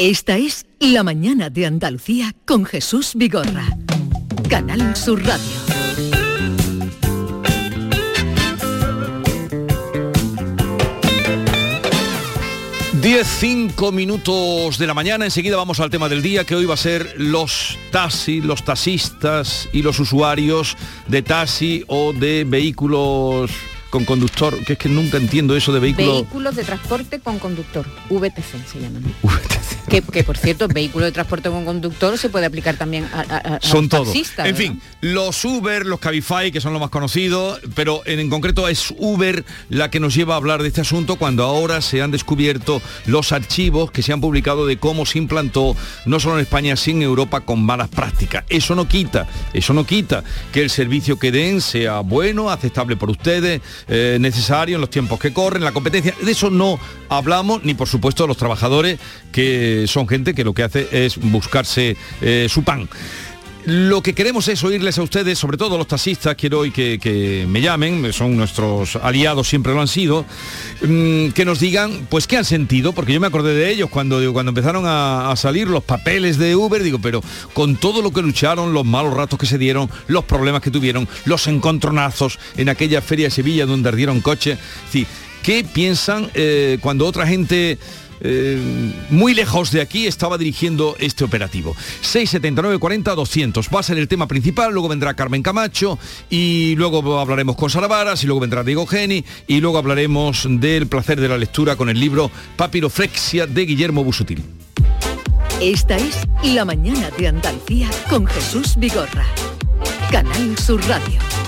Esta es La Mañana de Andalucía con Jesús Vigorra. Canal Sur Radio. 10, 5 minutos de la mañana, enseguida vamos al tema del día, que hoy va a ser los taxis, los taxistas y los usuarios de taxi o de vehículos con conductor, que es que nunca entiendo eso de vehículos... Vehículos de transporte con conductor, VTC se llaman. Que, que, por cierto, vehículo de transporte con conductor se puede aplicar también a, a, a son los todos. taxistas, En ¿verdad? fin, los Uber, los Cabify, que son los más conocidos, pero en, en concreto es Uber la que nos lleva a hablar de este asunto cuando ahora se han descubierto los archivos que se han publicado de cómo se implantó no solo en España, sino en Europa con malas prácticas. Eso no quita, eso no quita que el servicio que den sea bueno, aceptable por ustedes, eh, necesario en los tiempos que corren, la competencia. De eso no hablamos, ni por supuesto de los trabajadores que son gente que lo que hace es buscarse eh, su pan. Lo que queremos es oírles a ustedes, sobre todo los taxistas, quiero hoy que, que me llamen, son nuestros aliados, siempre lo han sido, mm, que nos digan, pues, qué han sentido, porque yo me acordé de ellos cuando, digo, cuando empezaron a, salir los papeles de Uber, digo, pero con todo lo que lucharon, los malos ratos que se dieron, los problemas que tuvieron, los encontronazos en aquella feria de Sevilla donde ardieron coches, es decir, ¿qué piensan eh, cuando otra gente eh, muy lejos de aquí estaba dirigiendo este operativo. 679 40 200 va a ser el tema principal, luego vendrá Carmen Camacho y luego hablaremos con Sara Varas y luego vendrá Diego Geni y luego hablaremos del placer de la lectura con el libro Papiroflexia de Guillermo Busutil. Esta es La Mañana de Andalucía con Jesús Vigorra. Canal Sur Radio.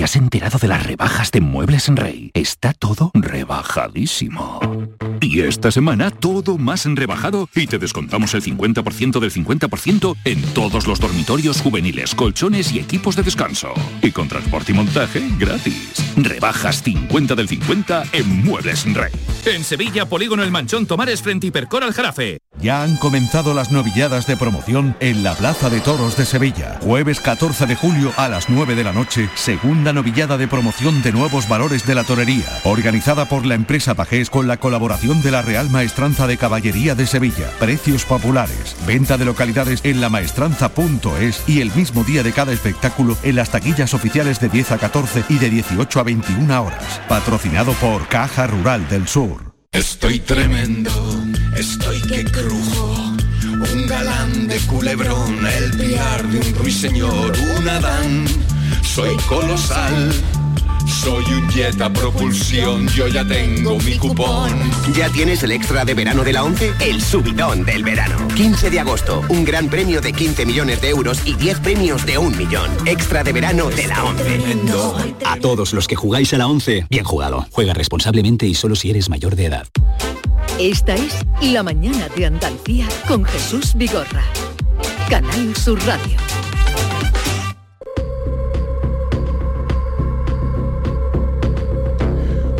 ¿Te has enterado de las rebajas de Muebles en Rey? Está todo rebajadísimo. Y esta semana todo más en rebajado y te descontamos el 50% del 50% en todos los dormitorios juveniles, colchones y equipos de descanso. Y con transporte y montaje gratis. Rebajas 50 del 50 en Muebles en Rey. En Sevilla, Polígono El Manchón Tomares frente Hipercor al Jarafe. Ya han comenzado las novilladas de promoción en la Plaza de Toros de Sevilla. Jueves 14 de julio a las 9 de la noche, segunda novillada de promoción de nuevos valores de la torería, organizada por la empresa Pajés con la colaboración de la Real Maestranza de Caballería de Sevilla. Precios populares, venta de localidades en lamaestranza.es y el mismo día de cada espectáculo en las taquillas oficiales de 10 a 14 y de 18 a 21 horas. Patrocinado por Caja Rural del Sur. Estoy tremendo, estoy que crujo. Un galán de culebrón, el piar de un ruiseñor, un Adán. Soy colosal, soy un jet a propulsión, yo ya tengo mi cupón. ¿Ya tienes el extra de verano de la 11? El subidón del verano. 15 de agosto, un gran premio de 15 millones de euros y 10 premios de un millón. Extra de verano de la 11. A todos los que jugáis a la 11, bien jugado. Juega responsablemente y solo si eres mayor de edad. Esta es La Mañana de Andalucía con Jesús Vigorra. Canal Sur Radio.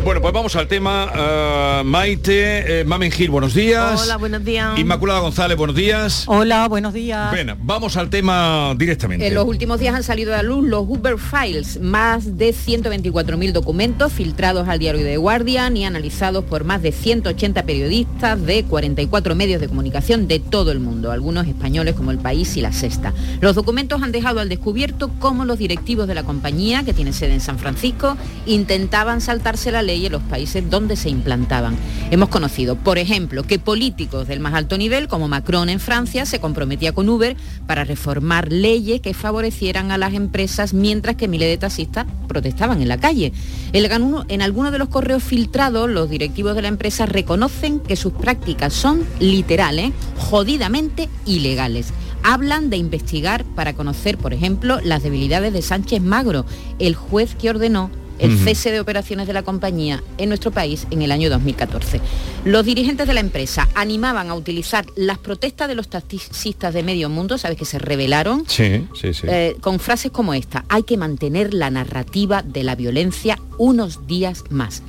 Bueno, pues vamos al tema. Uh, Maite, eh, Mamen Gil, buenos días. Hola, buenos días. Inmaculada González, buenos días. Hola, buenos días. Bueno, vamos al tema directamente. En los últimos días han salido a la luz los Uber Files, más de 124.000 documentos filtrados al diario The Guardian y analizados por más de 180 periodistas de 44 medios de comunicación de todo el mundo, algunos españoles como El País y La Sexta. Los documentos han dejado al descubierto cómo los directivos de la compañía, que tiene sede en San Francisco, intentaban saltarse la ley y en los países donde se implantaban. Hemos conocido, por ejemplo, que políticos del más alto nivel, como Macron en Francia, se comprometía con Uber para reformar leyes que favorecieran a las empresas, mientras que miles de taxistas protestaban en la calle. En algunos de los correos filtrados, los directivos de la empresa reconocen que sus prácticas son literales, jodidamente ilegales hablan de investigar para conocer, por ejemplo, las debilidades de Sánchez Magro, el juez que ordenó el cese de operaciones de la compañía en nuestro país en el año 2014. Los dirigentes de la empresa animaban a utilizar las protestas de los taxistas de medio mundo, sabes que se rebelaron, sí, sí, sí. Eh, con frases como esta, hay que mantener la narrativa de la violencia unos días más.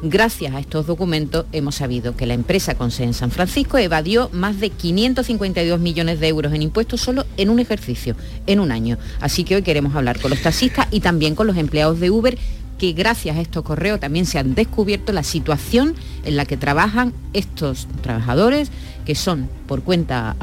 Gracias a estos documentos hemos sabido que la empresa con sede en San Francisco evadió más de 552 millones de euros en impuestos solo en un ejercicio, en un año. Así que hoy queremos hablar con los taxistas y también con los empleados de Uber que gracias a estos correos también se han descubierto la situación en la que trabajan estos trabajadores que son por cuenta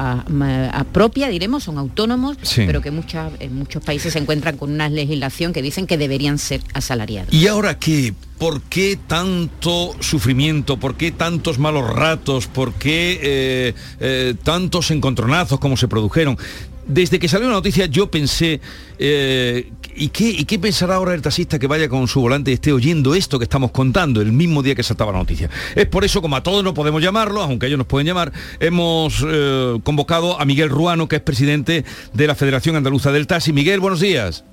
propia, diremos, son autónomos, pero que muchas, en muchos países se encuentran con una legislación que dicen que deberían ser asalariados. ¿Y ahora qué? ¿Por qué tanto sufrimiento? ¿Por qué tantos malos ratos? ¿Por qué eh, eh, tantos encontronazos como se produjeron? desde que salió la noticia yo pensé, eh, ¿y, qué, ¿y qué pensará ahora el taxista que vaya con su volante y esté oyendo esto que estamos contando el mismo día que saltaba la noticia? Es por eso, como a todos no podemos llamarlo, aunque ellos nos pueden llamar, hemos eh, convocado a Miguel Ruano, que es presidente de la Federación Andaluza del Taxi. Miguel, buenos días.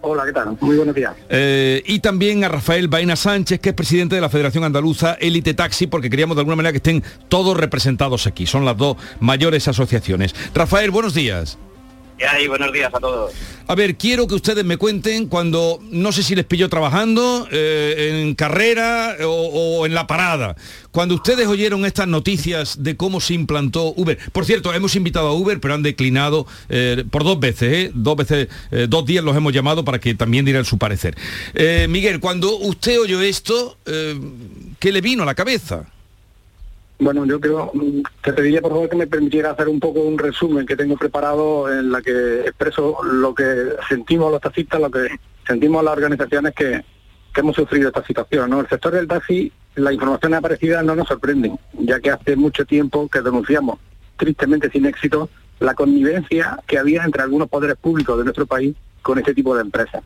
Hola, ¿qué tal? Muy buenos días. Eh, y también a Rafael Baena Sánchez, que es presidente de la Federación Andaluza Elite Taxi, porque queríamos de alguna manera que estén todos representados aquí. Son las dos mayores asociaciones. Rafael, buenos días. ¿Qué hay? Buenos días a todos. A ver, quiero que ustedes me cuenten cuando, no sé si les pilló trabajando, eh, en carrera o, en la parada, cuando ustedes oyeron estas noticias de cómo se implantó Uber. Por cierto, hemos invitado a Uber, pero han declinado eh, por dos veces, ¿eh? dos veces, dos días los hemos llamado para que también dieran su parecer. Miguel, cuando usted oyó esto, ¿qué le vino a la cabeza? Bueno, yo creo, te pediría por favor que me permitiera hacer un poco un resumen que tengo preparado en la que expreso lo que sentimos los taxistas, lo que sentimos las organizaciones que, hemos sufrido esta situación. ¿no? El sector del taxi, la información aparecida no nos sorprende, ya que hace mucho tiempo que denunciamos, tristemente sin éxito, la connivencia que había entre algunos poderes públicos de nuestro país con este tipo de empresas.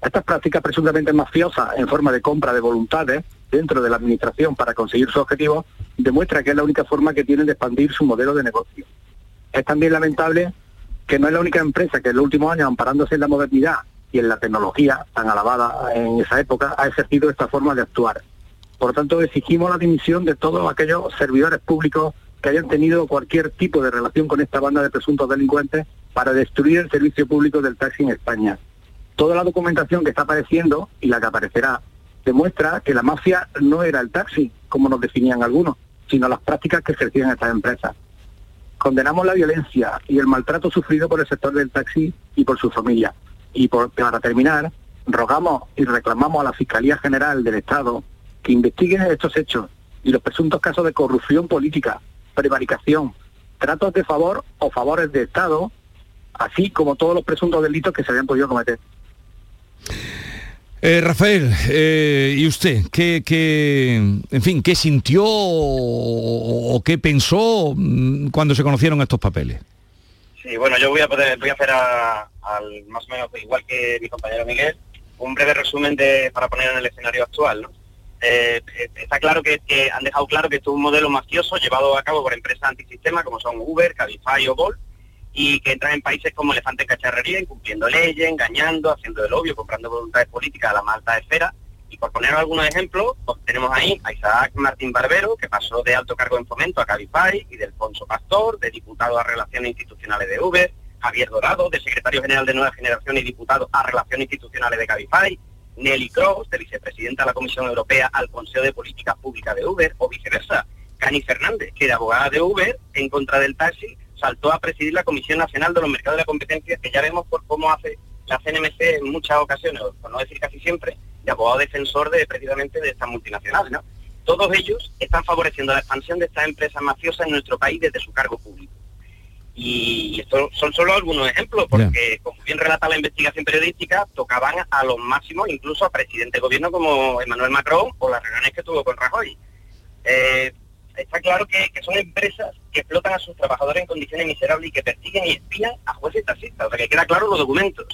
Estas prácticas presuntamente mafiosas en forma de compra de voluntades dentro de la administración para conseguir su objetivo demuestra que es la única forma que tienen de expandir su modelo de negocio. Es también lamentable que no es la única empresa que en los últimos años, amparándose en la modernidad y en la tecnología tan alabada en esa época, ha ejercido esta forma de actuar. Por lo tanto, exigimos la dimisión de todos aquellos servidores públicos que hayan tenido cualquier tipo de relación con esta banda de presuntos delincuentes para destruir el servicio público del taxi en España. Toda la documentación que está apareciendo y la que aparecerá demuestra que la mafia no era el taxi, como nos definían algunos, sino las prácticas que ejercían estas empresas. Condenamos la violencia y el maltrato sufrido por el sector del taxi y por su familia. Y para terminar, rogamos y reclamamos a la Fiscalía General del Estado que investigue estos hechos y los presuntos casos de corrupción política, prevaricación, tratos de favor o favores de Estado, así como todos los presuntos delitos que se habían podido cometer. Eh, Rafael, eh, ¿y usted qué, qué, en fin, qué sintió o, qué pensó mm, cuando se conocieron estos papeles? Sí, bueno, yo voy a poder, voy a hacer al más o menos igual que mi compañero Miguel, un breve resumen de, para poner en el escenario actual. Eh, está claro que, que, han dejado claro que esto es un modelo mafioso llevado a cabo por empresas antisistema como son Uber, Cabify o Bolt, y que entran en países como elefantes cacharrería, incumpliendo leyes, engañando, haciendo el obvio, comprando voluntades políticas a la más alta esfera. Y por poner algunos ejemplos, pues tenemos ahí a Isaac Martín Barbero, que pasó de alto cargo en fomento a Cabify, y de Alfonso Pastor, de diputado a Relaciones Institucionales de Uber, Javier Dorado, de secretario general de Nueva Generación y diputado a Relaciones Institucionales de Cabify, Nelly Cross, de vicepresidenta de la Comisión Europea, al Consejo de Políticas Públicas de Uber, o viceversa. Cani Fernández, que de abogada de Uber, en contra del taxi, saltó a presidir la Comisión Nacional de los Mercados de la Competencia, que ya vemos por cómo hace la CNMC en muchas ocasiones, por no decir casi siempre, de abogado defensor de precisamente de estas multinacionales. ¿no? Todos ellos están favoreciendo la expansión de estas empresas mafiosas en nuestro país desde su cargo público. Y estos son solo algunos ejemplos, porque como bien relata la investigación periodística, tocaban a los máximos, incluso a presidente de gobierno como Emmanuel Macron o las reuniones que tuvo con Rajoy. Eh, está claro que, son empresas que explotan a sus trabajadores en condiciones miserables y que persiguen y espían a jueces y taxistas. O sea, que queda claro los documentos.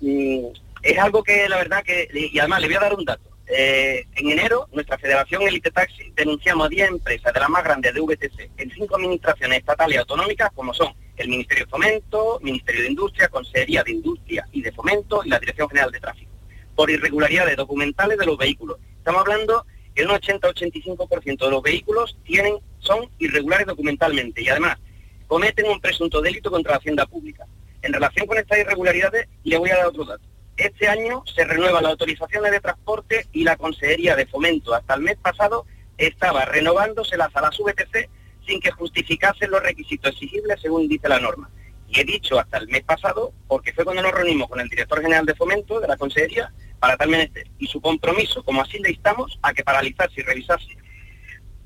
Mm, es algo que la verdad que, y además le voy a dar un dato. Eh, en enero, nuestra Federación Elite Taxi denunciamos a 10 empresas de las más grandes de VTC en cinco administraciones estatales y autonómicas, como son el Ministerio de Fomento, Ministerio de Industria, Consejería de Industria y de Fomento y la Dirección General de Tráfico, por irregularidades documentales de los vehículos. Estamos hablando que un 80-85% de los vehículos tienen, son irregulares documentalmente y además cometen un presunto delito contra la hacienda pública. En relación con estas irregularidades, le voy a dar otro dato. Este año se renueva la autorización de transporte y la Consejería de Fomento hasta el mes pasado estaba renovándoselas a las VTC sin que justificasen los requisitos exigibles según dice la norma. Y he dicho hasta el mes pasado porque fue cuando nos reunimos con el director general de Fomento de la Consejería para tal menester y su compromiso, como así le instamos, a que paralizase y revisase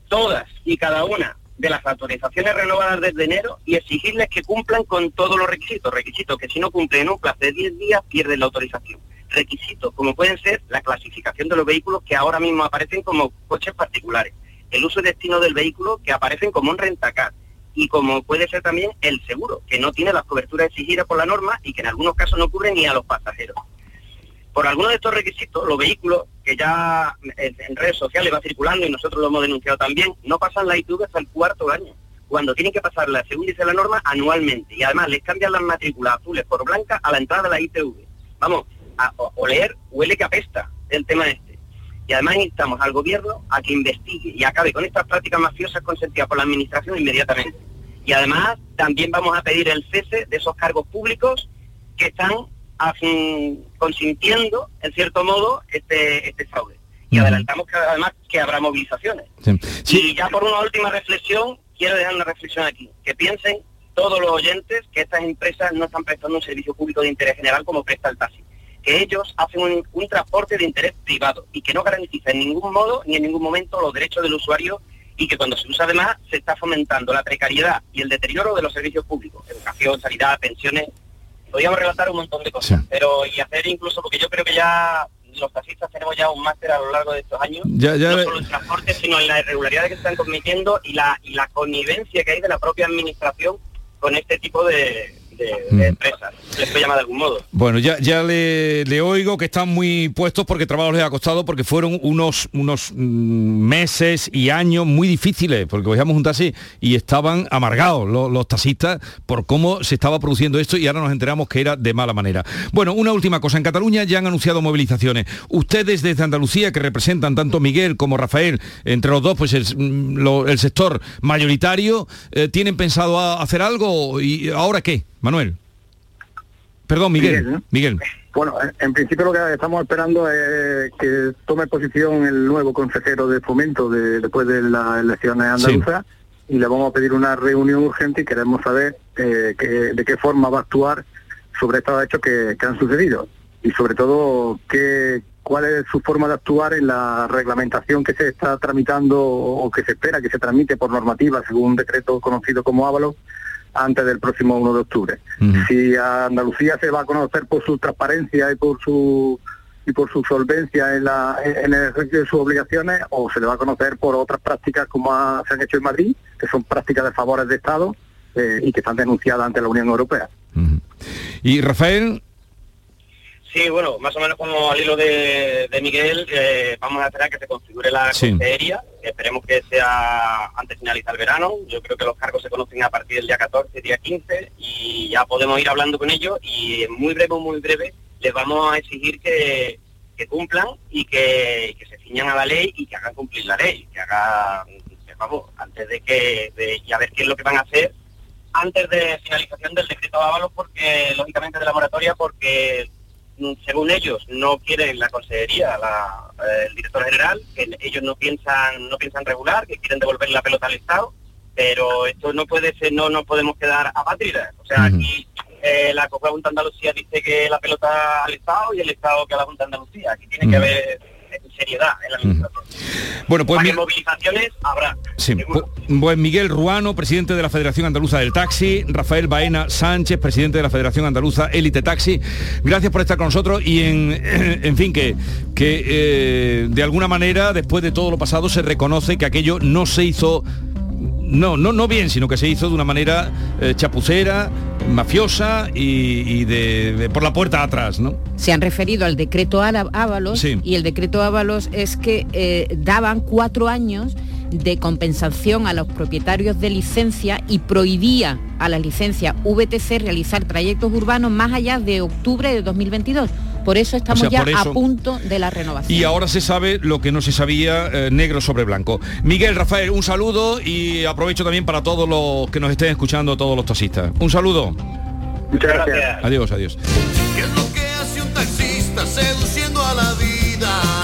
todas y cada una de las autorizaciones renovadas desde enero y exigirles que cumplan con todos los requisitos. Requisitos que si no cumplen en un plazo de 10 días pierden la autorización. Requisitos como pueden ser la clasificación de los vehículos que ahora mismo aparecen como coches particulares, el uso y destino del vehículo que aparecen como un rentacar y como puede ser también el seguro, que no tiene las coberturas exigidas por la norma y que en algunos casos no cubre ni a los pasajeros. Por algunos de estos requisitos, los vehículos que ya en, redes sociales va circulando y nosotros lo hemos denunciado también, no pasan la ITV hasta el cuarto año, cuando tienen que pasarla, según dice la norma, anualmente. Y además les cambian las matrículas azules por blancas a la entrada de la ITV. Vamos, a oler huele que apesta el tema este. Y además instamos al gobierno a que investigue y acabe con estas prácticas mafiosas consentidas por la administración inmediatamente. Y además también vamos a pedir el cese de esos cargos públicos que están consintiendo, en cierto modo, este, este fraude. Y adelantamos que además que habrá movilizaciones. Y ya por una última reflexión, quiero dejar una reflexión aquí. Que piensen todos los oyentes que estas empresas no están prestando un servicio público de interés general como presta el taxi. Que ellos hacen un, un transporte de interés privado y que no garantiza en ningún modo ni en ningún momento los derechos del usuario y que cuando se usa además se está fomentando la precariedad y el deterioro de los servicios públicos, educación, sanidad, pensiones. Podríamos relatar un montón de cosas, pero y hacer incluso, porque yo creo que ya los taxistas tenemos ya un máster a lo largo de estos años, no solo en transporte, sino en la irregularidad que se están cometiendo y la, y la connivencia que hay de la propia administración con este tipo de, de, mm. empresas, les puede llamar de algún modo. Bueno, ya, ya le, oigo que están muy puestos porque trabajo les ha costado, porque fueron unos, unos mm, meses y años muy difíciles, porque cogíamos un taxi y estaban amargados los, taxistas por cómo se estaba produciendo esto y ahora nos enteramos que era de mala manera. Bueno, una última cosa, en Cataluña ya han anunciado movilizaciones. Ustedes desde Andalucía, que representan tanto Miguel como Rafael, entre los dos, pues el, mm, el sector mayoritario, eh, ¿tienen pensado hacer algo y ahora qué? Manuel. Perdón, Miguel. Miguel, Bueno, en principio lo que estamos esperando es que tome posición el nuevo consejero de fomento después de las elecciones andaluzas y le vamos a pedir una reunión urgente y queremos saber eh, de qué forma va a actuar sobre estos hechos que, han sucedido y sobre todo qué, cuál es su forma de actuar en la reglamentación que se está tramitando o que se espera que se tramite por normativa según un decreto conocido como Ávalo antes del próximo 1 de octubre. Si Andalucía se va a conocer por su transparencia y por su y por su solvencia en, la, en el ejercicio de sus obligaciones o se le va a conocer por otras prácticas como se han hecho en Madrid, que son prácticas de favores de Estado eh, y que están denunciadas ante la Unión Europea. Y Rafael, Sí, bueno, más o menos como al hilo de, Miguel, eh, vamos a esperar que se configure la sí. esperemos que sea antes de finalizar el verano, yo creo que los cargos se conocen a partir del día 14, día 15, y ya podemos ir hablando con ellos, y en muy breve, muy breve, les vamos a exigir que, cumplan y que, se ciñan a la ley y que hagan cumplir la ley, que hagan, vamos, antes de que, de, y a ver qué es lo que van a hacer antes de finalización del decreto de avalos, porque, lógicamente, de la moratoria, porque según ellos, no quieren la consejería, la, eh, el director general, que ellos no piensan, no piensan regular, que quieren devolver la pelota al Estado, pero esto no puede ser, no nos podemos quedar apátridas. O sea, aquí eh, la Copa Junta Andalucía dice que la pelota al Estado y el Estado que a la Junta Andalucía. Aquí tiene que haber seriedad en la administración. Bueno, pues Para mi- que movilizaciones habrá. Sí, pu- pues Miguel Ruano, presidente de la Federación Andaluza del Taxi, Rafael Baena Sánchez, presidente de la Federación Andaluza Élite Taxi. Gracias por estar con nosotros y en, en fin, que, que eh, de alguna manera, después de todo lo pasado, se reconoce que aquello no se hizo, no, no, no bien, sino que se hizo de una manera eh, chapucera, mafiosa y, y de, de por la puerta atrás, ¿no? Se han referido al decreto Ábalos Sí. y el decreto Ábalos es que eh, daban cuatro años de compensación a los propietarios de licencia y prohibía a las licencias VTC realizar trayectos urbanos más allá de octubre de 2022. Por eso estamos sea, ya eso- a punto de la renovación. Y ahora se sabe lo que no se sabía eh, negro sobre blanco. Miguel, Rafael, un saludo y aprovecho también para todos los que nos estén escuchando, todos los taxistas. Un saludo. Muchas gracias. Adiós, adiós. ¿Qué es lo que hace un taxista seduciendo a la vida?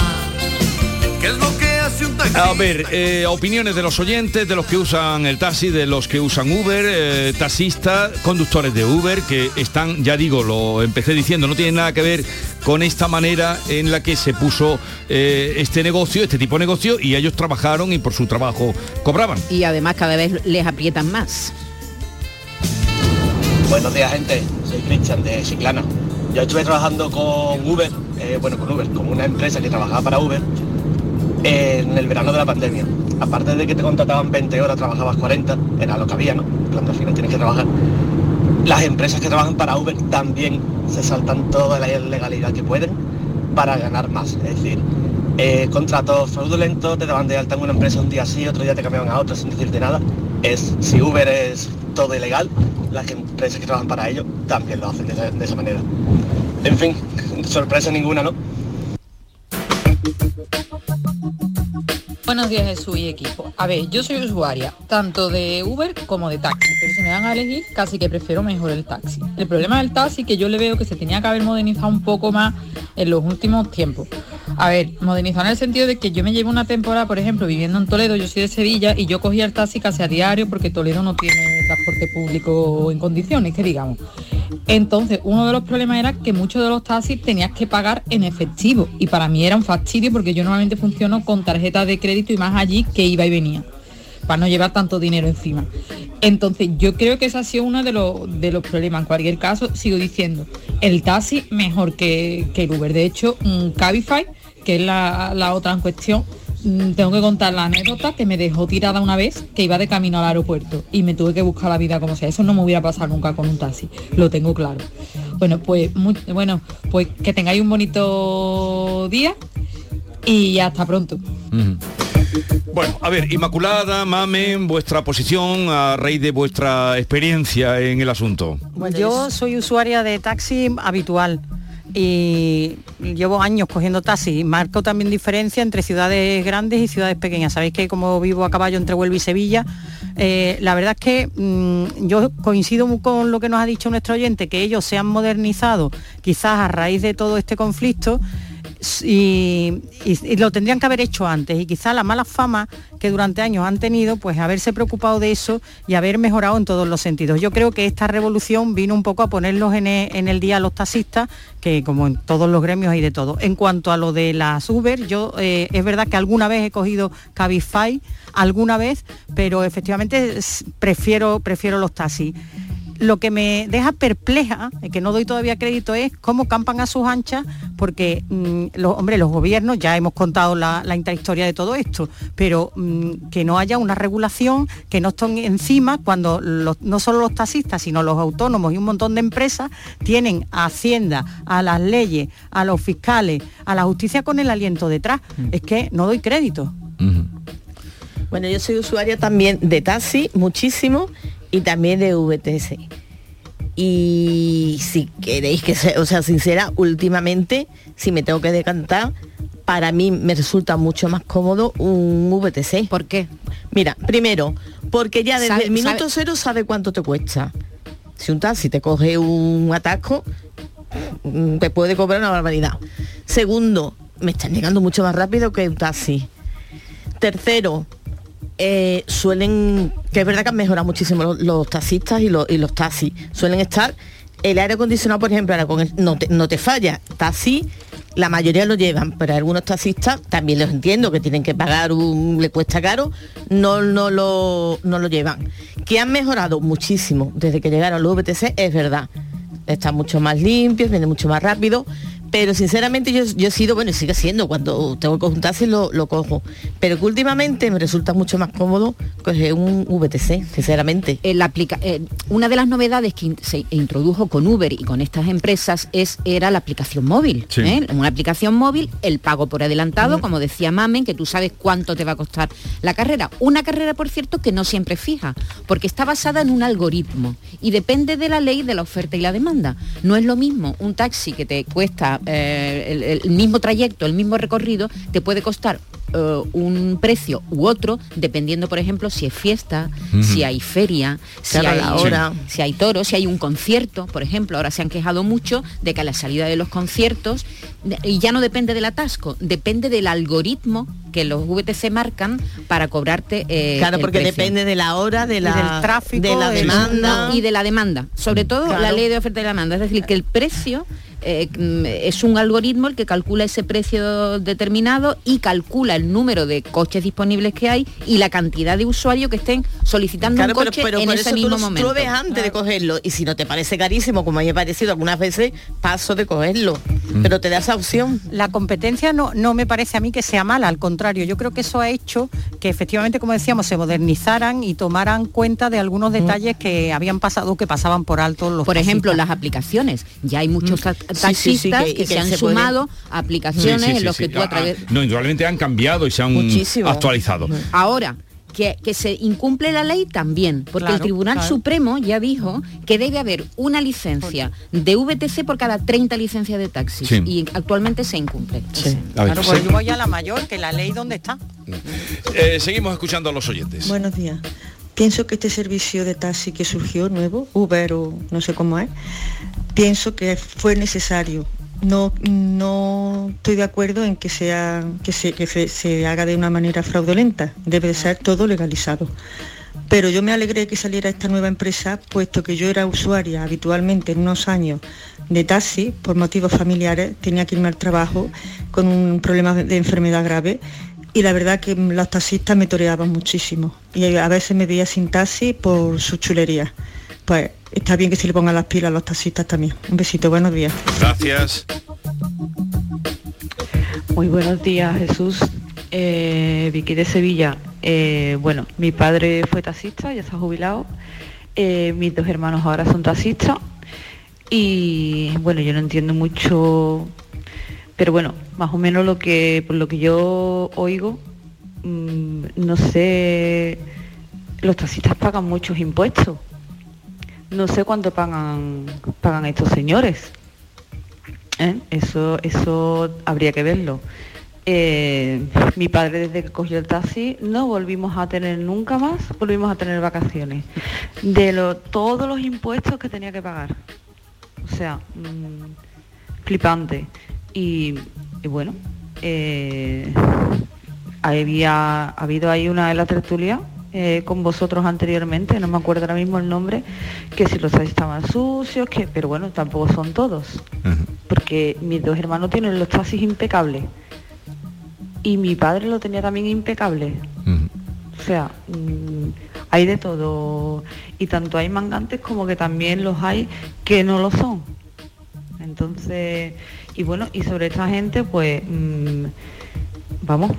A ver, eh, opiniones de los oyentes, de los que usan el taxi, de los que usan Uber, eh, taxistas, conductores de Uber, que están, ya digo, lo empecé diciendo, no tienen nada que ver con esta manera en la que se puso eh, este negocio, este tipo de negocio, y ellos trabajaron y por su trabajo cobraban. Y además cada vez les aprietan más. Buenos días, gente. Soy Cristian de Chiclana. Yo estuve trabajando con Uber, eh, bueno, con Uber, con una empresa que trabajaba para Uber en el verano de la pandemia. Aparte de que te contrataban 20 horas, trabajabas 40, era lo que había, ¿no? Cuando al final tienes que trabajar. Las empresas que trabajan para Uber también se saltan toda la ilegalidad que pueden para ganar más. Es decir, eh, contratos fraudulentos, te daban de alta en una empresa un día sí, otro día te cambiaban a otra sin decirte nada. Es, si Uber es todo ilegal, las empresas que trabajan para ello también lo hacen de esa manera. En fin, sorpresa ninguna, ¿no? Buenos días Jesús y equipo. A ver, yo soy usuaria tanto de Uber como de taxi, pero si me dan a elegir casi que prefiero mejor el taxi. El problema del taxi que yo le veo que se tenía que haber modernizado un poco más en los últimos tiempos. A ver, modernizado en el sentido de que yo me llevo una temporada, por ejemplo, viviendo en Toledo, yo soy de Sevilla y yo cogía el taxi casi a diario porque Toledo no tiene transporte público en condiciones, que digamos. Entonces, uno de los problemas era que muchos de los taxis tenías que pagar en efectivo y para mí era un fastidio porque yo normalmente funciono con tarjetas de crédito y más allí que iba y venía para no llevar tanto dinero encima. Entonces, yo creo que ese ha sido uno de los, de los problemas. En cualquier caso, sigo diciendo, el taxi mejor que, que el Uber. De hecho, un Cabify, que es la, la otra en cuestión, tengo que contar la anécdota que me dejó tirada una vez que iba de camino al aeropuerto y me tuve que buscar la vida como sea. Eso no me hubiera pasado nunca con un taxi, lo tengo claro. Bueno, pues muy- bueno, pues que tengáis un bonito día y hasta pronto. Bueno, a ver, Inmaculada, Mamen, vuestra posición a raíz de vuestra experiencia en el asunto. Yo soy usuaria de taxi habitual y llevo años cogiendo taxi. Marco también diferencia entre ciudades grandes y ciudades pequeñas. Sabéis que como vivo a caballo entre Huelva y Sevilla, eh, la verdad es que mm, yo coincido con lo que nos ha dicho nuestro oyente, que ellos se han modernizado quizás a raíz de todo este conflicto y, lo tendrían que haber hecho antes. Y quizá la mala fama que durante años han tenido pues haberse preocupado de eso y haber mejorado en todos los sentidos. Yo creo que esta revolución vino un poco a ponerlos en e- el, día los taxistas que como en todos los gremios hay de todo. En cuanto a lo de las Uber yo eh, es verdad que alguna vez he cogido Cabify alguna vez pero efectivamente prefiero prefiero los taxis lo que me deja perpleja, que no doy todavía crédito, es cómo campan a sus anchas, porque mm, los, hombre, los gobiernos, ya hemos contado la, la intrahistoria de todo esto, pero mm, que no haya una regulación, que no estén encima cuando los- no solo los taxistas, sino los autónomos y un montón de empresas tienen a Hacienda, a las leyes, a los fiscales, a la justicia con el aliento detrás. Es que no doy crédito. Bueno, yo soy usuaria también de taxi, muchísimo, y también de VTC. Y si queréis que sea, o sea, sincera, últimamente, si me tengo que decantar, para mí me resulta mucho más cómodo un VTC. ¿Por qué? Mira, primero, porque ya desde el minuto sabe- cero sabe cuánto te cuesta. Si un taxi te coge un atasco, mm, te puede cobrar una barbaridad. Segundo, me están llegando mucho más rápido que un taxi. Tercero, eh, suelen, que es verdad que han mejorado muchísimo los, taxistas y los, y los taxis, suelen estar, el aire acondicionado, por ejemplo, ahora con el- no, te, no te falla, taxi, la mayoría lo llevan, pero algunos taxistas, también los entiendo, que tienen que pagar, un, le cuesta caro, no, no, lo, no lo llevan. Que han mejorado muchísimo desde que llegaron los VTC, es verdad. Están mucho más limpios, vienen mucho más rápido, pero sinceramente yo, yo he sido, bueno, y sigue siendo, cuando tengo que taxi lo, lo cojo. Pero que últimamente me resulta mucho más cómodo coger un VTC, sinceramente. El aplica- eh, una de las novedades que in- se introdujo con Uber y con estas empresas es era la aplicación móvil. Sí. ¿eh? Una aplicación móvil, el pago por adelantado, como decía Mamen, que tú sabes cuánto te va a costar la carrera. Una carrera, por cierto, que no siempre es fija, porque está basada en un algoritmo y depende de la ley de la oferta y la demanda. No es lo mismo un taxi que te cuesta eh, el, el mismo trayecto, el mismo recorrido, te puede costar eh, un precio u otro, dependiendo, por ejemplo, si es fiesta, si hay feria, si, Claro, hay, la hora. si hay toros, si hay un concierto, por ejemplo. Ahora se han quejado mucho de que a la salida de los conciertos, y ya no depende del atasco, depende del algoritmo que los VTC marcan para cobrarte eh, Claro, el porque precio. depende de la hora, de la, del tráfico, de la demanda. y de la demanda. Sobre todo la ley de oferta y demanda. Es decir, que el precio eh, mm, es un algoritmo el que calcula ese precio determinado y calcula el número de coches disponibles que hay y la cantidad de usuarios que estén solicitando Claro, un pero, coche pero en por ese eso tú mismo tú momento. lo ves antes de cogerlo y si no te parece carísimo, como a mí me ha parecido algunas veces, paso de cogerlo. Pero te da esa opción. La competencia no, no me parece a mí que sea mala, al contrario, yo creo que eso ha hecho que efectivamente, como decíamos, se modernizaran y tomaran cuenta de algunos detalles que habían pasado, que pasaban por alto los Por ejemplo, las aplicaciones. Ya hay muchos Sí, sí, sí, taxistas que- se han se sumado a aplicaciones Sí, sí, sí, en los sí. que tú a través... no, indudablemente han cambiado y se han Muchísimo. actualizado. Ahora, que, que se incumple la ley también, porque el Tribunal claro. Supremo ya dijo que debe haber una licencia de VTC por cada 30 licencias de taxis Sí. y actualmente se incumple. Ver, Claro, sí. pues yo voy a la mayor, que la ley dónde está. Eh, seguimos escuchando a los oyentes. Buenos días. Pienso que este servicio de taxi que surgió nuevo, Uber o no sé cómo es, pienso que fue necesario. No, no estoy de acuerdo en que sea que se, que se, se haga de una manera fraudulenta. Debe de ser todo legalizado. Pero yo me alegré que saliera esta nueva empresa, puesto que yo era usuaria habitualmente en unos años de taxi por motivos familiares, tenía que irme al trabajo con un problema de enfermedad grave y la verdad que los taxistas me toreaban muchísimo y a veces me veía sin taxi por su chulería. Pues está bien que se le pongan las pilas a los taxistas también. Un besito, buenos días. Gracias. Muy buenos días, Jesús. Eh, Vicky de Sevilla. Eh, bueno, mi padre fue taxista, ya está jubilado. Eh, mis dos hermanos ahora son taxistas. Y bueno, yo no entiendo mucho, pero bueno, más o menos lo que, por lo que yo oigo, mm, no sé, los taxistas pagan muchos impuestos. No sé cuánto pagan, pagan estos señores. ¿eh? Eso, eso habría que verlo. Eh, mi padre desde que cogió el taxi no volvimos a tener nunca más, volvimos a tener vacaciones. De lo, todos los impuestos que tenía que pagar. O sea, mm, flipante. Y, y bueno, eh, había ha habido ahí una de la tertulia eh, con vosotros anteriormente, no me acuerdo ahora mismo el nombre, que si los estaban sucios, que, pero bueno, tampoco son todos. Porque mis dos hermanos tienen los taxis impecables. Y mi padre lo tenía también impecable. O sea, mm, hay de todo. Y tanto hay mangantes como que también los hay que no lo son. Entonces, y bueno, y sobre esta gente, pues, mm, vamos,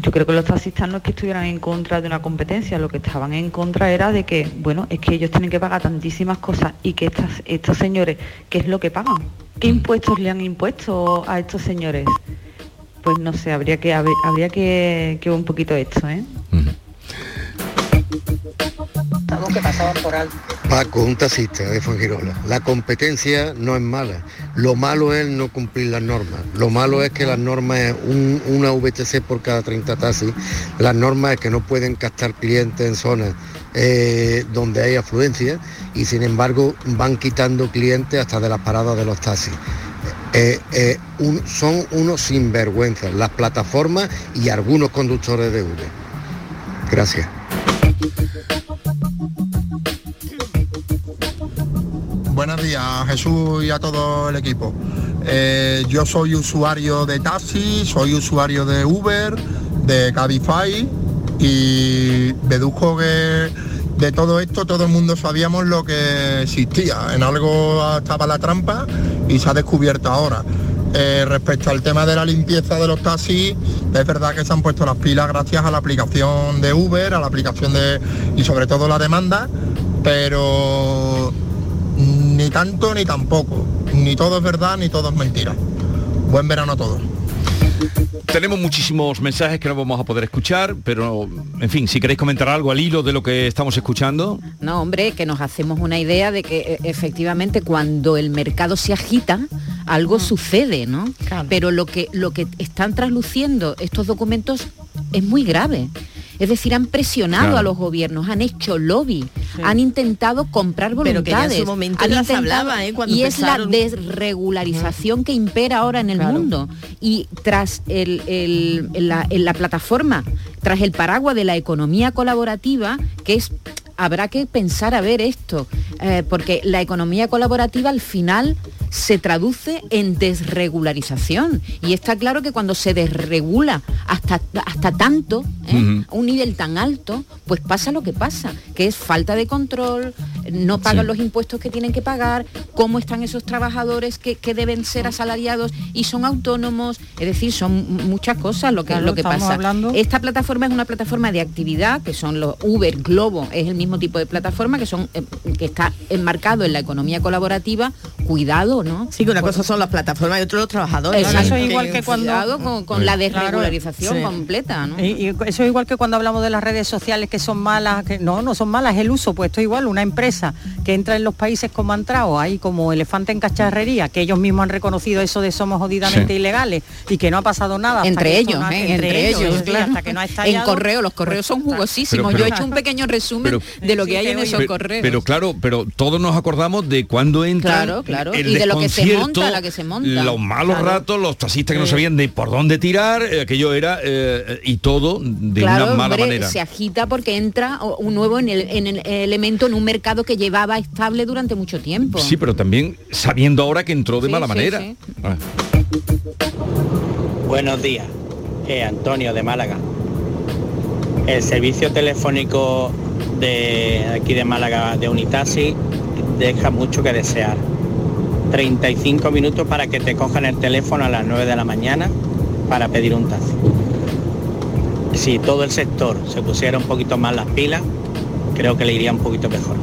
yo creo que los taxistas no es que estuvieran en contra de una competencia, lo que estaban en contra era de que, bueno, es que ellos tienen que pagar tantísimas cosas y que estas, estos señores, ¿qué es lo que pagan? ¿Qué impuestos le han impuesto a estos señores? Pues no sé, habría que habría, que, que un poquito esto, ¿eh? Paco, un taxista de Fuengirola. La competencia no es mala. Lo malo es no cumplir las normas. Lo malo es que las normas es un- una VTC por cada 30 taxis. Las normas es que no pueden captar clientes en zonas eh, donde hay afluencia y sin embargo van quitando clientes hasta de las paradas de los taxis. Eh, eh, son unos sinvergüenzas las plataformas y algunos conductores de Uber. Gracias. Buenos días, Jesús y a todo el equipo. Eh, yo soy usuario de taxi, soy usuario de Uber, de Cabify y deduzco que de todo esto todo el mundo sabíamos lo que existía. En algo estaba la trampa y se ha descubierto ahora. Eh, respecto al tema de la limpieza de los taxis, es verdad que se han puesto las pilas gracias a la aplicación de Uber, a la aplicación de y sobre todo la demanda, pero ni tanto ni tampoco. Ni todo es verdad ni todo es mentira. Buen verano a todos. Tenemos muchísimos mensajes que no vamos a poder escuchar, pero en fin, si queréis comentar algo al hilo de lo que estamos escuchando. No, hombre, que nos hacemos una idea de que eh, efectivamente cuando el mercado se agita, algo sucede, ¿no? Pero lo que, lo que están trasluciendo estos documentos es muy grave. Es decir, han presionado Claro. a los gobiernos, han hecho lobby, han intentado comprar voluntades. Pero que ya en su momento hablaba, ¿eh? Cuando y es la desregularización que impera ahora en el mundo. Y tras el- el- la, la plataforma, tras el paraguas de la economía colaborativa, que es habrá que pensar a ver esto, eh, porque la economía colaborativa al final se traduce en desregularización. Y está claro que cuando se desregula hasta, hasta tanto, ¿eh? A un nivel tan alto, pues pasa lo que pasa, que es falta de control, no pagan Sí. los impuestos que tienen que pagar, cómo están esos trabajadores que, que deben ser asalariados y son autónomos, es decir, son muchas cosas lo que, Claro, lo que pasa. hablando- Esta plataforma es una plataforma de actividad, que son los Uber, Globo, es el mismo tipo de plataforma que son eh, que está enmarcado en la economía colaborativa, cuidado, ¿no? Sí, que una cosa son las plataformas y otro los trabajadores. Eso es igual que cuando Cuidado con, con la Claro, desregularización sí. completa, ¿no? Y, y eso es igual que cuando hablamos de las redes sociales que son malas, que no, no son malas, el uso, pues esto es igual, una empresa que entra en los países como ha entrado, ahí como elefante en cacharrería, que ellos mismos han reconocido eso de somos jodidamente Sí. ilegales y que no ha pasado nada. hasta entre ellos, no ha- ¿eh? entre, ellos, claro. hasta que no ha en estallado. correo, los correos son jugosísimos. Pero- pero- Yo he hecho un pequeño resumen Pero- de lo que hay en esos correos. Pero claro, pero todos nos acordamos de cuando entra Claro, claro. el Y de lo que se monta, la que se monta. Los malos Claro. ratos, los taxistas que no sabían de por dónde tirar, eh, aquello era eh, y todo de claro, una mala hombre, manera. se agita porque entra un nuevo en el, en el elemento en un mercado que llevaba estable durante mucho tiempo. Sí, pero también sabiendo ahora que entró de Sí, mala sí, manera. sí. Ah. Buenos días, eh, Antonio de Málaga. El servicio telefónico de aquí de Málaga de Unitaxi deja mucho que desear. 35 minutos para que te cojan el teléfono a las 9 de la mañana para pedir un taxi. Si todo el sector se pusiera un poquito más las pilas, creo que le iría un poquito mejor.